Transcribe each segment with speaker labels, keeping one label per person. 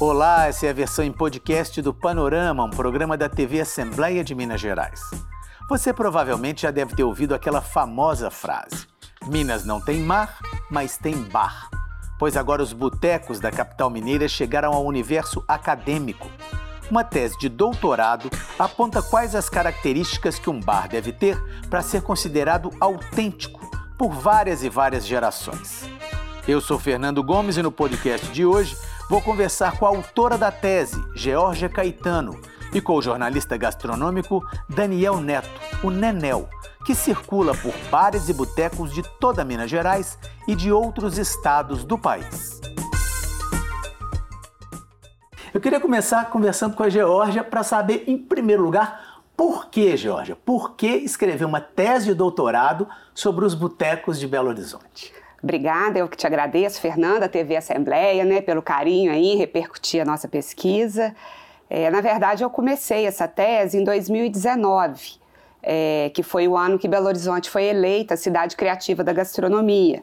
Speaker 1: Olá, essa é a versão em podcast do Panorama, um programa da TV Assembleia de Minas Gerais. Você provavelmente já deve ter ouvido aquela famosa frase: Minas não tem mar, mas tem bar. Pois agora os botecos da capital mineira chegaram ao universo acadêmico. Uma tese de doutorado aponta quais as características que um bar deve ter para ser considerado autêntico por várias e várias gerações. Eu sou Fernando Gomes e no podcast de hoje Vou conversar com a autora da tese, Georgia Caetano, e com o jornalista gastronômico Daniel Neto, o Nenel, que circula por bares e botecos de toda Minas Gerais e de outros estados do país. Eu queria começar conversando com a Georgia para saber, em primeiro lugar, por que, Georgia? Por que escrever uma tese de doutorado sobre os botecos de Belo Horizonte?
Speaker 2: Obrigada, eu que te agradeço, Fernanda, TV Assembleia, né, pelo carinho aí, repercutir a nossa pesquisa. É, na verdade, eu comecei essa tese em 2019, é, que foi o ano que Belo Horizonte foi eleita cidade criativa da gastronomia.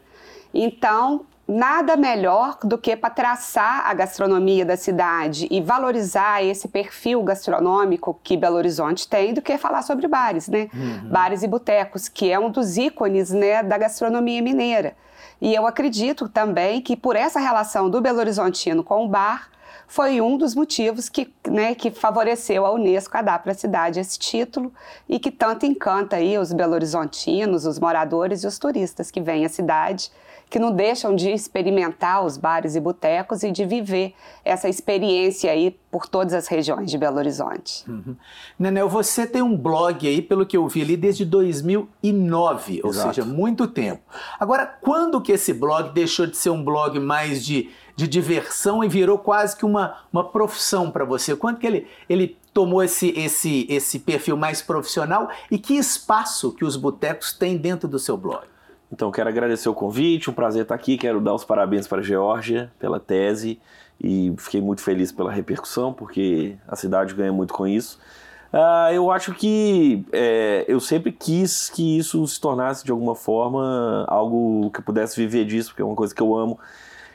Speaker 2: Então, nada melhor do que para traçar a gastronomia da cidade e valorizar esse perfil gastronômico que Belo Horizonte tem do que falar sobre bares, né? Uhum. Bares e botecos, que é um dos ícones né, da gastronomia mineira. E eu acredito também que por essa relação do Belo Horizontino com o bar, foi um dos motivos que, né, que favoreceu a Unesco a dar para a cidade esse título e que tanto encanta aí os belo-horizontinos, os moradores e os turistas que vêm à cidade que não deixam de experimentar os bares e botecos e de viver essa experiência aí por todas as regiões de Belo Horizonte.
Speaker 1: Uhum. Nenel, você tem um blog aí, pelo que eu vi ali, desde 2009, Exato. ou seja, muito tempo. Agora, quando que esse blog deixou de ser um blog mais de, de diversão e virou quase que uma, uma profissão para você? Quando que ele, ele tomou esse, esse, esse perfil mais profissional e que espaço que os botecos têm dentro do seu blog?
Speaker 3: Então, quero agradecer o convite, um prazer estar aqui. Quero dar os parabéns para a Geórgia pela tese e fiquei muito feliz pela repercussão, porque a cidade ganha muito com isso. Uh, eu acho que é, eu sempre quis que isso se tornasse de alguma forma algo que eu pudesse viver disso, porque é uma coisa que eu amo.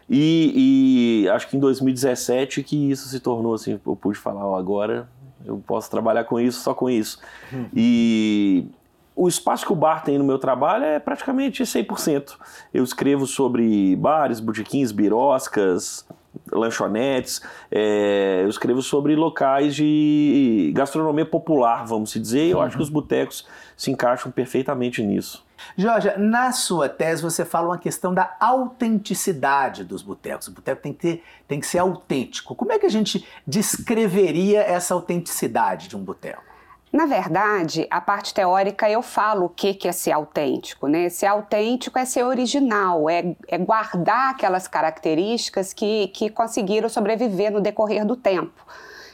Speaker 3: E, e acho que em 2017 que isso se tornou assim, eu pude falar ó, agora, eu posso trabalhar com isso, só com isso. Hum. E o espaço que o bar tem no meu trabalho é praticamente 100%. Eu escrevo sobre bares, botequins, biroscas, lanchonetes, é, eu escrevo sobre locais de gastronomia popular, vamos dizer, eu uhum. acho que os botecos se encaixam perfeitamente nisso.
Speaker 1: Jorge, na sua tese você fala uma questão da autenticidade dos botecos. O boteco tem que, ter, tem que ser autêntico. Como é que a gente descreveria essa autenticidade de um boteco?
Speaker 2: Na verdade, a parte teórica eu falo o que, que é ser autêntico, né? Ser autêntico é ser original, é, é guardar aquelas características que, que conseguiram sobreviver no decorrer do tempo.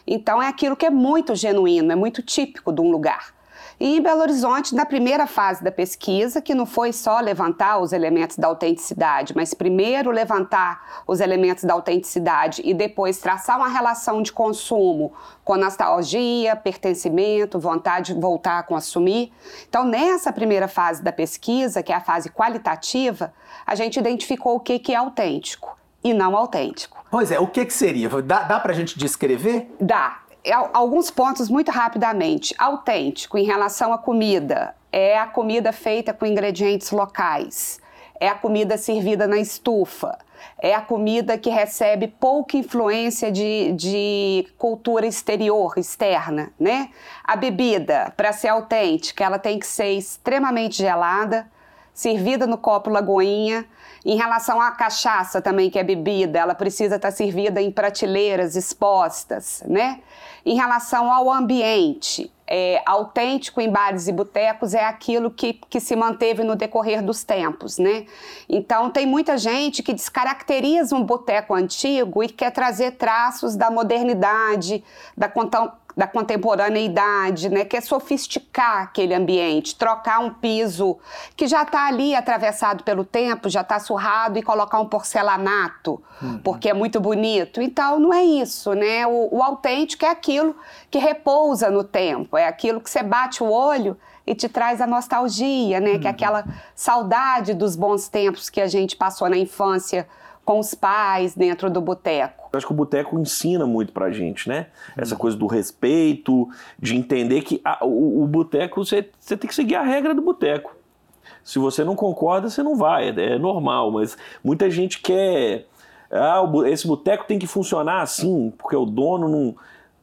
Speaker 2: Então é aquilo que é muito genuíno, é muito típico de um lugar. E em Belo Horizonte, na primeira fase da pesquisa, que não foi só levantar os elementos da autenticidade, mas primeiro levantar os elementos da autenticidade e depois traçar uma relação de consumo com nostalgia, pertencimento, vontade de voltar a consumir. Então, nessa primeira fase da pesquisa, que é a fase qualitativa, a gente identificou o que, que é autêntico e não autêntico.
Speaker 1: Pois é, o que, que seria? Dá, dá para a gente descrever?
Speaker 2: Dá. É, alguns pontos muito rapidamente. Autêntico em relação à comida. É a comida feita com ingredientes locais. É a comida servida na estufa. É a comida que recebe pouca influência de, de cultura exterior, externa, né? A bebida, para ser autêntica, ela tem que ser extremamente gelada, servida no copo lagoinha. Em relação à cachaça também, que é bebida, ela precisa estar servida em prateleiras expostas, né? Em relação ao ambiente, é, autêntico em bares e botecos é aquilo que, que se manteve no decorrer dos tempos, né? Então tem muita gente que descaracteriza um boteco antigo e quer trazer traços da modernidade, da da contemporaneidade, né? Quer sofisticar aquele ambiente, trocar um piso que já está ali atravessado pelo tempo, já está surrado e colocar um porcelanato, uhum. porque é muito bonito. Então não é isso, né? O, o autêntico é aquilo que repousa no tempo, é aquilo que você bate o olho e te traz a nostalgia, né? Uhum. Que é uhum. aquela saudade dos bons tempos que a gente passou na infância com os pais dentro do boteco.
Speaker 3: Acho que o boteco ensina muito pra gente, né? Essa uhum. coisa do respeito, de entender que a, o, o boteco, você, você tem que seguir a regra do boteco. Se você não concorda, você não vai, é, é normal, mas muita gente quer. Ah, esse boteco tem que funcionar assim, porque o dono não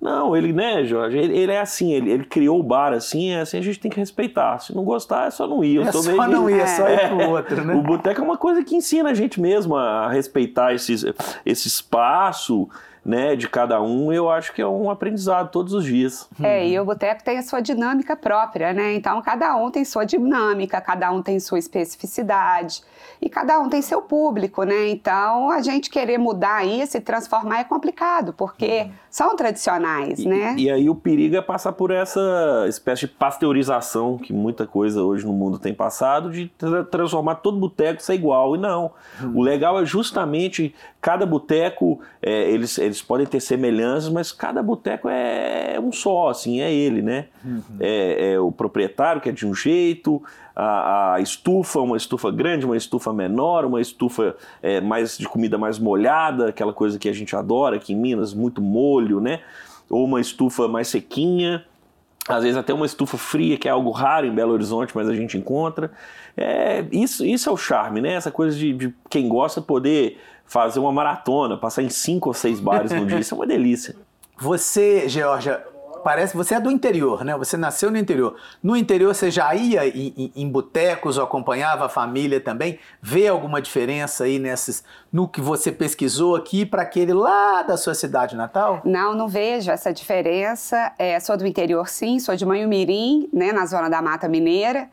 Speaker 3: não, ele, né, Jorge, ele, ele é assim, ele, ele, criou o bar assim, é assim, a gente tem que respeitar. Se não gostar, é só não ir.
Speaker 1: Eu é só meio... não ir, é só ir pro outro, né?
Speaker 3: O boteco é uma coisa que ensina a gente mesmo a respeitar esse, esse espaço, né, de cada um, eu acho que é um aprendizado todos os dias.
Speaker 2: É, e o boteco tem a sua dinâmica própria, né? Então cada um tem sua dinâmica, cada um tem sua especificidade e cada um tem seu público, né? Então a gente querer mudar isso e transformar é complicado, porque uhum. são tradicionais,
Speaker 3: e,
Speaker 2: né?
Speaker 3: E aí o perigo é passar por essa espécie de pasteurização que muita coisa hoje no mundo tem passado, de tra transformar todo boteco ser igual. E não. Uhum. O legal é justamente cada boteco, é, eles, eles podem ter semelhanças, mas cada boteco é um só, assim, é ele, né? Uhum. É, é, o proprietário que é de um jeito, a, a, estufa, uma estufa grande, uma estufa menor, uma estufa é, mais de comida mais molhada, aquela coisa que a gente adora aqui em Minas, muito molho, né? Ou uma estufa mais sequinha às vezes até uma estufa fria, que é algo raro em Belo Horizonte, mas a gente encontra. É, isso, isso é o charme, né? Essa coisa de, de quem gosta poder fazer uma maratona, passar em cinco ou seis bares no dia, isso é uma delícia.
Speaker 1: Você, Georgia, parece você é do interior, né? Você nasceu no interior. No interior você já ia em, em, em botecos ou acompanhava a família também? Vê alguma diferença aí nesses no que você pesquisou aqui para aquele lá da sua cidade natal?
Speaker 2: Não, não vejo essa diferença. É, sou do interior, sim. Sou de Manhumirim, né, na zona da Mata Mineira.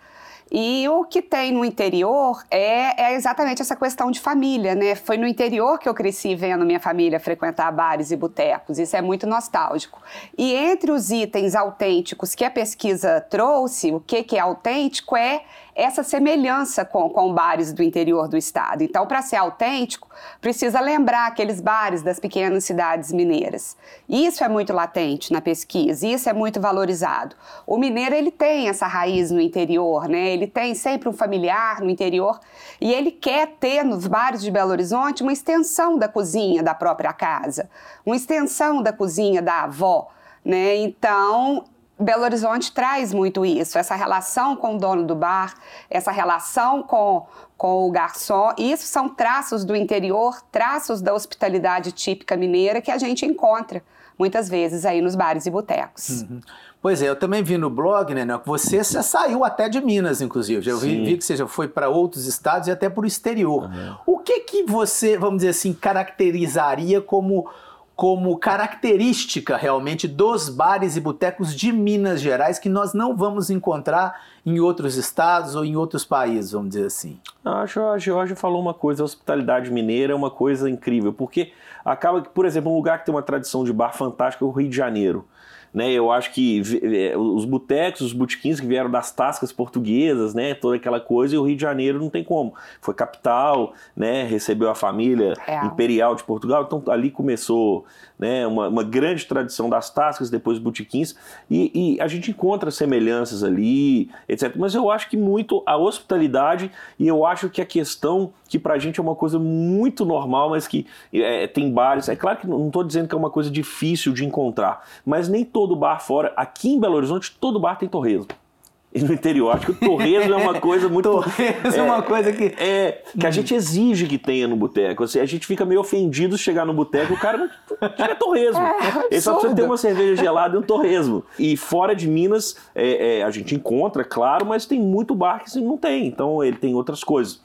Speaker 2: E o que tem no interior é, é, exatamente essa questão de família, né? Foi no interior que eu cresci vendo minha família frequentar bares e botecos, isso é muito nostálgico. E entre os itens autênticos que a pesquisa trouxe, o que, que é autêntico é essa semelhança com, com bares do interior do estado. Então, para ser autêntico, precisa lembrar aqueles bares das pequenas cidades mineiras. Isso é muito latente na pesquisa, isso é muito valorizado. O mineiro ele tem essa raiz no interior, né? Ele tem sempre um familiar no interior e ele quer ter nos bares de Belo Horizonte uma extensão da cozinha da própria casa, uma extensão da cozinha da avó. Né? Então, Belo Horizonte traz muito isso, essa relação com o dono do bar, essa relação com, com o garçom. Isso são traços do interior, traços da hospitalidade típica mineira que a gente encontra muitas vezes aí nos bares e botecos.
Speaker 1: Uhum. Pois é, eu também vi no blog, né, que você já saiu até de Minas, inclusive. Eu vi, vi, que você já foi para outros estados e até para o exterior. Uhum. O que que você, vamos dizer assim, caracterizaria como como característica realmente dos bares e botecos de Minas Gerais que nós não vamos encontrar em outros estados ou em outros países, vamos dizer assim.
Speaker 3: Acho a Georgia falou uma coisa, a hospitalidade mineira é uma coisa incrível, porque acaba que, por exemplo, um lugar que tem uma tradição de bar fantástica é o Rio de Janeiro. Né, eu acho que é, os botecos, os botequins que vieram das tascas portuguesas, né, toda aquela coisa, e o Rio de Janeiro não tem como. Foi capital, né, recebeu a família é. imperial de Portugal, então ali começou né, uma, uma grande tradição das tascas, depois botequins, e, e, a gente encontra semelhanças ali, etc. Mas eu acho que muito a hospitalidade, e eu acho que a questão que pra gente é uma coisa muito normal, mas que é, tem bares, é claro que não estou dizendo que é uma coisa difícil de encontrar, mas nem todo bar fora, aqui em Belo Horizonte, todo bar tem torresmo e no interior. Acho que o torresmo é uma coisa muito.
Speaker 1: torresmo é, é uma coisa que.
Speaker 3: É, que a gente exige que tenha no boteco. Assim, a gente fica meio ofendido chegar no boteco e o cara não quer torresmo. É, Ele só precisa ter uma cerveja gelada e um torresmo. E fora de Minas, é, é, a gente encontra, claro, mas tem muito bar que não tem. Então ele tem outras coisas.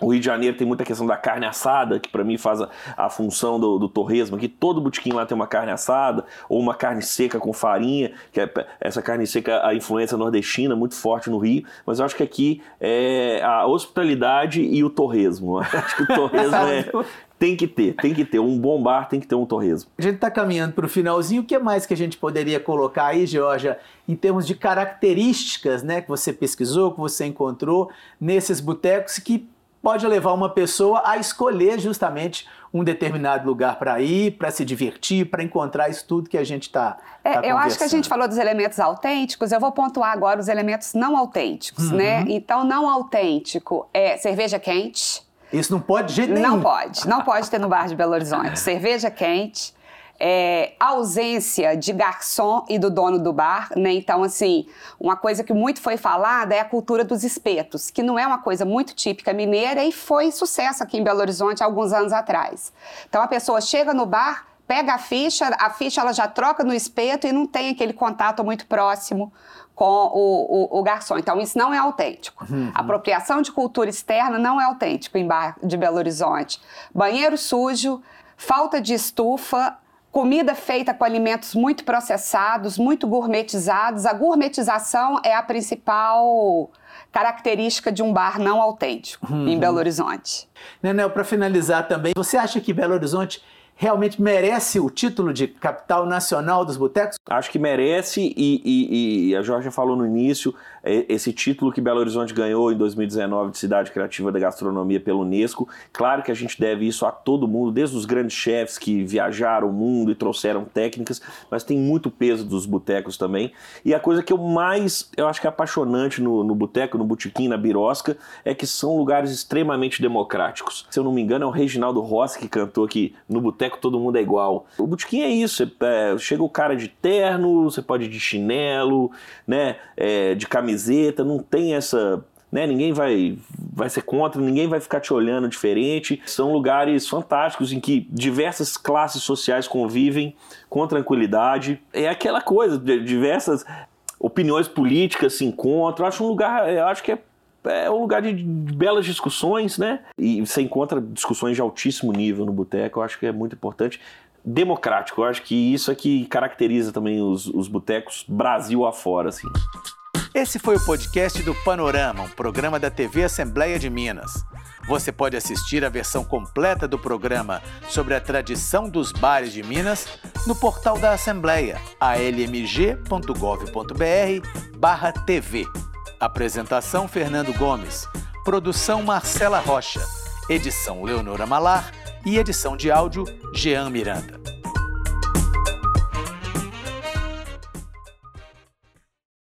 Speaker 3: O Rio de Janeiro tem muita questão da carne assada, que para mim faz a, a função do, do, torresmo, que todo botequim lá tem uma carne assada, ou uma carne seca com farinha, que é, essa carne seca, a influência nordestina muito forte no Rio, mas eu acho que aqui é a hospitalidade e o torresmo. Acho que o torresmo é, tem que ter, tem que ter. Um bom bar tem que ter um torresmo.
Speaker 1: A gente está caminhando para o finalzinho. O que mais que a gente poderia colocar aí, Georgia, em termos de características né, que você pesquisou, que você encontrou nesses botecos que pode levar uma pessoa a escolher justamente um determinado lugar para ir, para se divertir, para encontrar isso tudo que a gente está.
Speaker 2: É, tá eu acho que a gente falou dos elementos autênticos, eu vou pontuar agora os elementos não autênticos, uhum. né? Então, não autêntico é cerveja quente,
Speaker 1: Isso não pode de jeito nenhum.
Speaker 2: Não pode, não pode ter no bar de Belo Horizonte. Cerveja quente, é, ausência de garçom e do dono do bar, né? Então, assim, uma coisa que muito foi falada é a cultura dos espetos, que não é uma coisa muito típica mineira e foi sucesso aqui em Belo Horizonte há alguns anos atrás. Então, a pessoa chega no bar, pega a ficha, a ficha ela já troca no espeto e não tem aquele contato muito próximo com o, o, o garçom. Então, isso não é autêntico. Uhum. Apropriação de cultura externa não é autêntico em bar de Belo Horizonte. Banheiro sujo, falta de estufa, comida feita com alimentos muito processados, muito gourmetizados. A gourmetização é a principal característica de um bar não autêntico uhum. em Belo Horizonte.
Speaker 1: Nenel, para finalizar também, você acha que Belo Horizonte realmente merece o título de capital nacional dos botecos?
Speaker 3: Acho que merece e, e, e a Jorge falou no início, é, esse título que Belo Horizonte ganhou em 2019 de Cidade Criativa da Gastronomia pela Unesco. Claro que a gente deve isso a todo mundo, desde os grandes chefs que viajaram o mundo e trouxeram técnicas, mas tem muito peso dos botecos também. E a coisa que eu mais, eu acho que é apaixonante no, no boteco, no botequim, na birosca, é que são lugares extremamente democráticos. Se eu não me engano, é o Reginaldo Rossi que cantou que no boteco todo mundo é igual. O botequim é isso, é, chega o cara de terno, você pode ir de chinelo, né, é, de camiseta camiseta, não tem essa. Né, ninguém vai, vai ser contra, ninguém vai ficar te olhando diferente. São lugares fantásticos em que diversas classes sociais convivem com tranquilidade. É aquela coisa, diversas opiniões políticas se encontram. Eu acho um lugar, eu acho que é é um lugar de belas discussões, né? E você encontra discussões de altíssimo nível no boteco, eu acho que é muito importante. Democrático, eu acho que isso é que caracteriza também os, os botecos Brasil afora, assim.
Speaker 1: Esse foi o podcast do Panorama, um programa da TV Assembleia de Minas. Você pode assistir a versão completa do programa sobre a tradição dos bares de Minas no portal da Assembleia, almg.gov.br/tv. Apresentação Fernando Gomes, produção Marcela Rocha, edição Leonora Malar. E edição de áudio Jean Miranda.